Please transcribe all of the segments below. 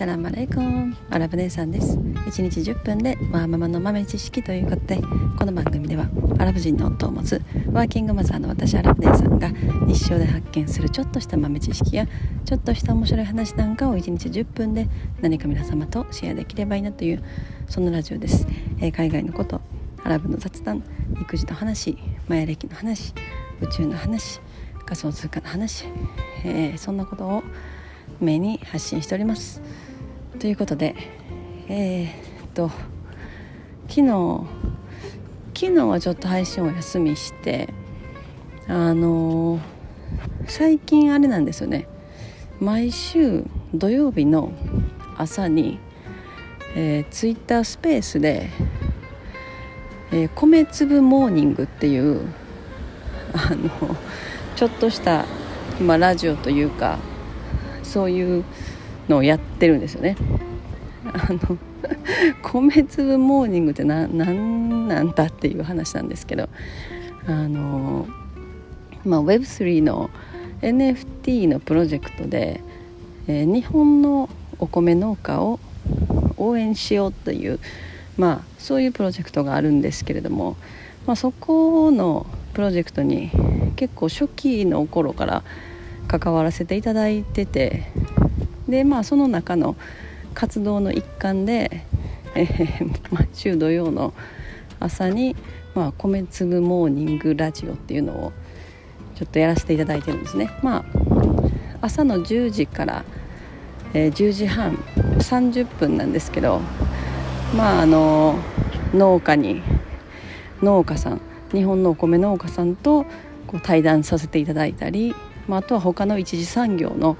サラマレイコンアラブ姉さんです。1日10分でワーママの豆知識ということでこの番組ではアラブ人の夫を持つワーキングマザーの私アラブ姉さんが日常で発見するちょっとした豆知識やちょっとした面白い話なんかを1日10分で何か皆様とシェアできればいいなというそんなラジオです、えー、海外のことアラブの雑談育児の話マヤ歴の話宇宙の話仮想通貨の話、えー、そんなことをメに発信しております。ということでえー、っと昨日昨日はちょっと配信を休みしてあのー、最近あれなんですよね。毎週土曜日の朝に、えー、ツイッタースペースで、えー、米粒モーニングっていうあのちょっとした、まあ、ラジオというかそういうのをやってるんですよね。あの 米粒モーニングって何なんだっていう話なんですけどあの、まあ、Web3 の NFT のプロジェクトで、えー、日本のお米農家を応援しようという、まあ、そういうプロジェクトがあるんですけれども、まあ、そこのプロジェクトに結構初期の頃から関わらせていただいててでまあその中の活動の一環で、えー、毎週土曜の朝に、まあ、米粒モーニングラジオっていうのをちょっとやらせていただいてるんですね。まあ、朝の10時から、えー、10時半30分なんですけどまああの農家に農家さん日本のお米農家さんとこう対談させていただいたり、まあ、あとは他の一次産業の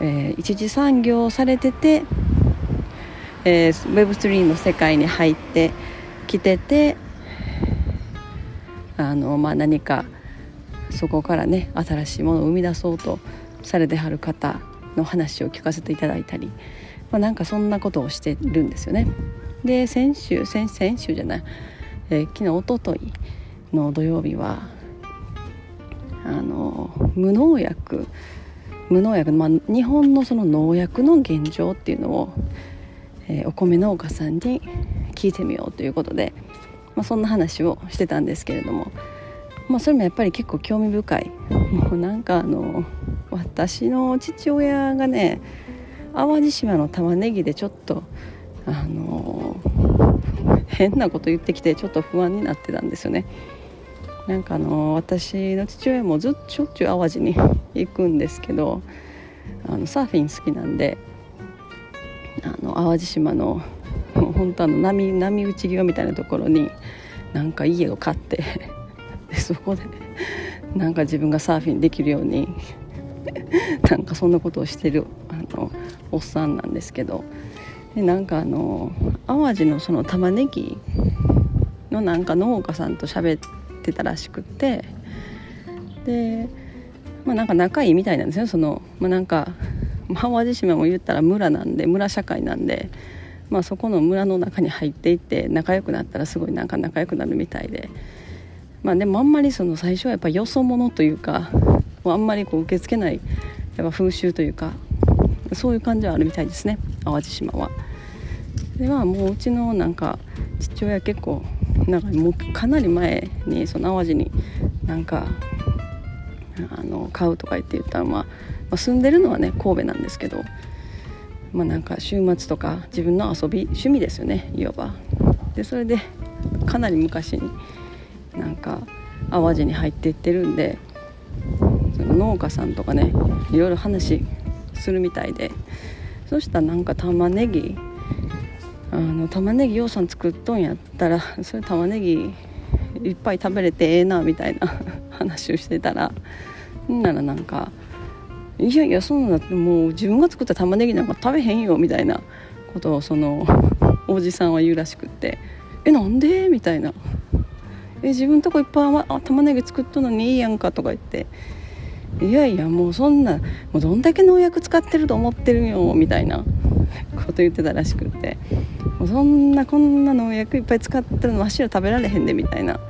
えー、一次産業をされてて、えー、Web3 の世界に入ってきててあの、まあ、何かそこからね新しいものを生み出そうとされてはる方の話を聞かせていただいたり、まあ、なんかそんなことをしてるんですよね。で先週先先週じゃない、えー、昨日おとといの土曜日はあの無農薬無農薬、まあ、日本のその農薬の現状っていうのを、えー、お米農家さんに聞いてみようということで、まあ、そんな話をしてたんですけれども、まあ、それもやっぱり結構興味深いもうなんかあの私の父親がね淡路島の玉ねぎでちょっとあの変なこと言ってきてちょっと不安になってたんですよね。なんかあの私の父親もずっとしょっちゅう淡路に行くんですけどあのサーフィン好きなんであの淡路島の本当あの波波打ち際みたいなところになんか家を買って でそこでなんか自分がサーフィンできるように なんかそんなことをしてるあのおっさんなんですけどでなんかあの淡路のその玉ねぎのなんか農家さんと喋ってってたらしくて。でまあなんか仲いいみたいなんですよ。そのまあなんか淡路島も言ったら村なんで村社会なんで、まあ、そこの村の中に入っていって仲良くなったらすごいなんか仲良くなるみたいで。まあでもあんまりその最初はやっぱよそ者というかあんまりこう受け付けないやっぱ風習というかそういう感じはあるみたいですね。淡路島は。ではもううちのなんか父親結構なんかもうかなり前にその淡路になんかあの買うとか言って言ったら、まあ、まあ、住んでるのはね神戸なんですけど、まあ、なんか週末とか自分の遊び趣味ですよねいわば。でそれでかなり昔になんか淡路に入っていってるんでその農家さんとかねいろいろ話するみたいでそしたらなんか玉ねぎあの玉ねぎようさん作っとんやったら それ玉ねぎいっぱい食べれてええなみたいな 話をしてたらんならなんか「いやいやそんなってもう自分が作った玉ねぎなんか食べへんよ」みたいなことをその おじさんは言うらしくって「えなんで?」みたいな「え自分とこいっぱいあ玉ねぎ作っとんのにいいやんか」とか言って「いやいやもうそんなもうどんだけ農薬使ってると思ってるよ」みたいなこと言ってたらしくってそんなこんな農薬いっぱい使ってるのわしら食べられへんでみたいな。だ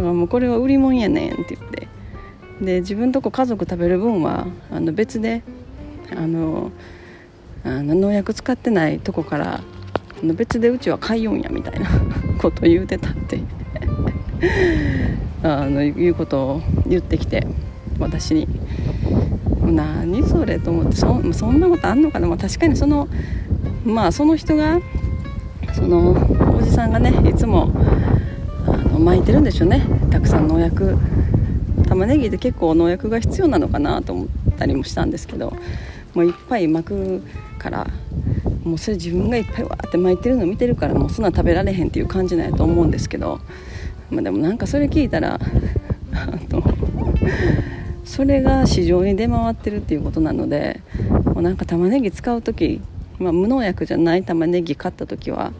からもうこれは売り物やねんって言って。で自分とこ家族食べる分はあの別であのあの農薬使ってないとこからあの別でうちは買いよんやみたいな こと言うてたって。あのいうことを言ってきて私に。何それと思ってそそんなことあんのかな、まあ、確かにそのまあその人がそのおじさんがねいつもあの巻いてるんでしょうね。たくさん農薬玉ねぎって結構農薬が必要なのかなと思ったりもしたんですけどもういっぱい巻くからもうそれ自分がいっぱいわーって巻いてるの見てるからもうそんな食べられへんっていう感じなんやと思うんですけど、まあ、でもなんかそれ聞いたらあのそれが市場に出回ってるっていうことなのでもうなんか玉ねぎ使う時、まあ、無農薬じゃない玉ねぎ買った時は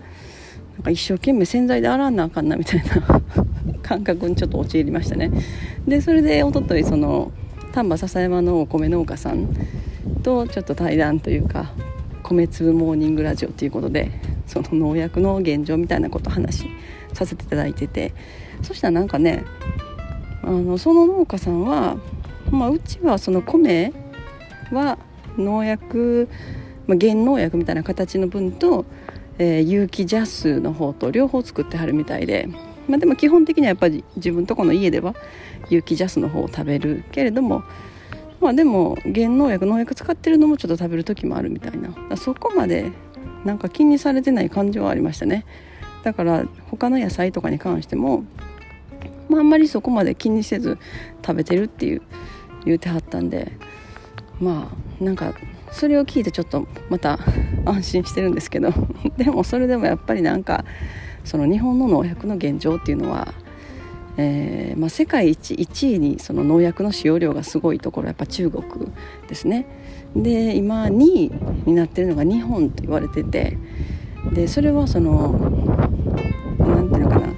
なんか一生懸命洗剤で洗わなあかんなみたいな 感覚にちょっと陥りましたね。でそれでおとといその丹波篠山のお米農家さんとちょっと対談というか米粒モーニングラジオということでその農薬の現状みたいなことを話させていただいててそしたらなんかねあのその農家さんは、まあ、うちはその米は農薬、まあ、原農薬みたいな形の分と、えー、有機ジャスの方と両方作ってはるみたいで、まあ、でも基本的にはやっぱり自分とこの家では有機ジャスの方を食べるけれどもまあでも原農薬農薬使ってるのもちょっと食べる時もあるみたいな。そこまでなんか気にされてない感じはありましたね。だから他の野菜とかに関しても、まあ、あんまりそこまで気にせず食べてるっていう言うてはったんでまあなんかそれを聞いてちょっとまた安心してるんですけど でもそれでもやっぱりなんかその日本の農薬の現状っていうのはえーまあ、世界一1位にその農薬の使用量がすごいところやっぱ中国ですね。で今2位になってるのが日本と言われててでそれはその何ていうのかな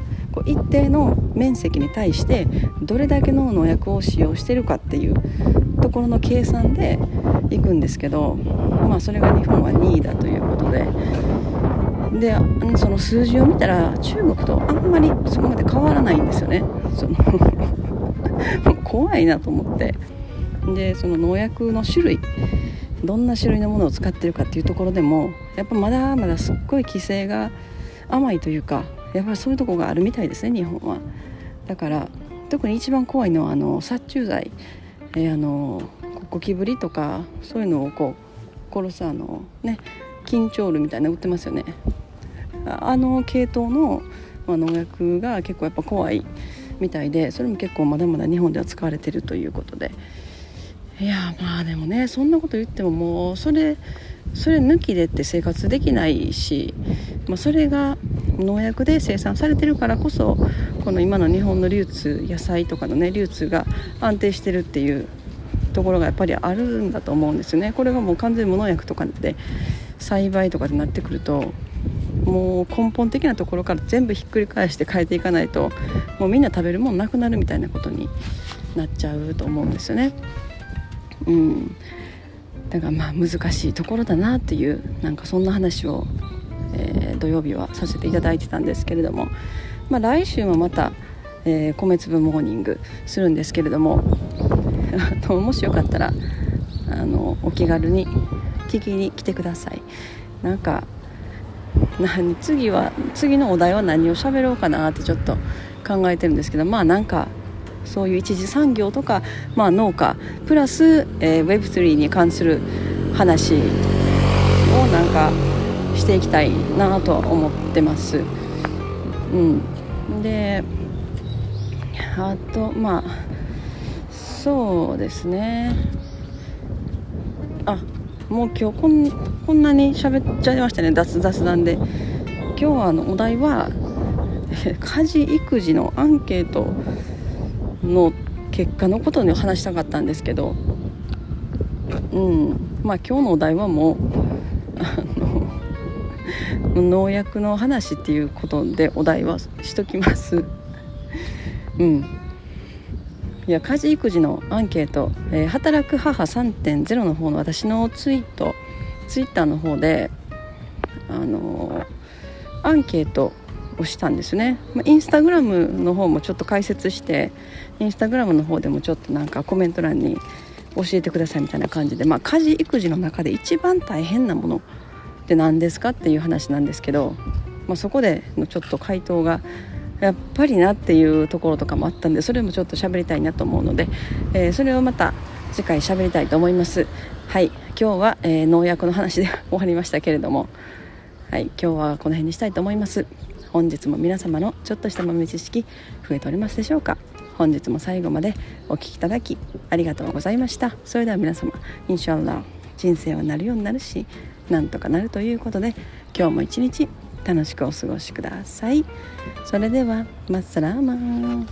一定の面積に対してどれだけの農薬を使用してるかっていうところの計算でいくんですけど、まあ、それが日本は2位だということででその数字を見たら中国とあんまりそこまで変わらないんですよね。その 怖いなと思って。でその農薬の種類どんな種類のものを使ってるかっていうところでもやっぱまだまだすっごい規制が甘いというかやっぱりそういうとこがあるみたいですね日本は。だから特に一番怖いのはあの殺虫剤、えー、あのゴキブリとかそういうのをこう殺すあのね緊張ルみたいな売ってますよね。あの系統の、まあ、農薬が結構やっぱ怖いみたいでそれも結構まだまだ日本では使われてるということで。いやまあでもねそんなこと言ってももうそれそれ抜きでって生活できないし、まあ、それが農薬で生産されてるからこそこの今の日本の流通野菜とかのね流通が安定してるっていうところがやっぱりあるんだと思うんですよねこれがもう完全に無農薬とかで栽培とかになってくるともう根本的なところから全部ひっくり返して変えていかないともうみんな食べるもんなくなるみたいなことになっちゃうと思うんですよね。うん、だからまあ難しいところだなっていうなんかそんな話を、えー、土曜日はさせていただいてたんですけれども、まあ、来週もまた、えー、米粒モーニングするんですけれどももしよかったらあのお気軽に聞きに来てくださいなんか何次は次のお題は何を喋ろうかなってちょっと考えてるんですけどまあなんかそういう一次産業とか、まあ、農家プラス、えー、Web3 に関する話をなんかしていきたいなとは思ってます。うん、であとまあそうですね。あもう今日こんこんなに喋っちゃいましたね。雑雑談で。今日はあのお題は 家事育児のアンケートの結果のことに話したかったんですけど。うん。まあ今日のお題はもうあの農薬の話っていうことでお題はしときます。うん。いや家事育児のアンケート、えー、働く母3.0の方の私のツイートツイッターの方であのー、アンケートをしたんですね、インスタグラムの方もちょっと解説してインスタグラムの方でもちょっとなんかコメント欄に教えてくださいみたいな感じで、まあ、家事育児の中で一番大変なものって何ですかっていう話なんですけど、まあ、そこでのちょっと回答がやっぱりなっていうところとかもあったんでそれもちょっと喋りたいなと思うので、えー、それをまた次回喋りたいと思います。はい。今日は、えー、農薬の話で終わりましたけれども。はい。今日はこの辺にしたいと思います。本日も皆様のちょっとした豆知識増えておりますでしょうか。本日も最後までお聴きいただきありがとうございました。それでは皆様インシャアラ人生はなるようになるしなんとかなるということで今日も一日楽しくお過ごしください。それではマッサラーマン。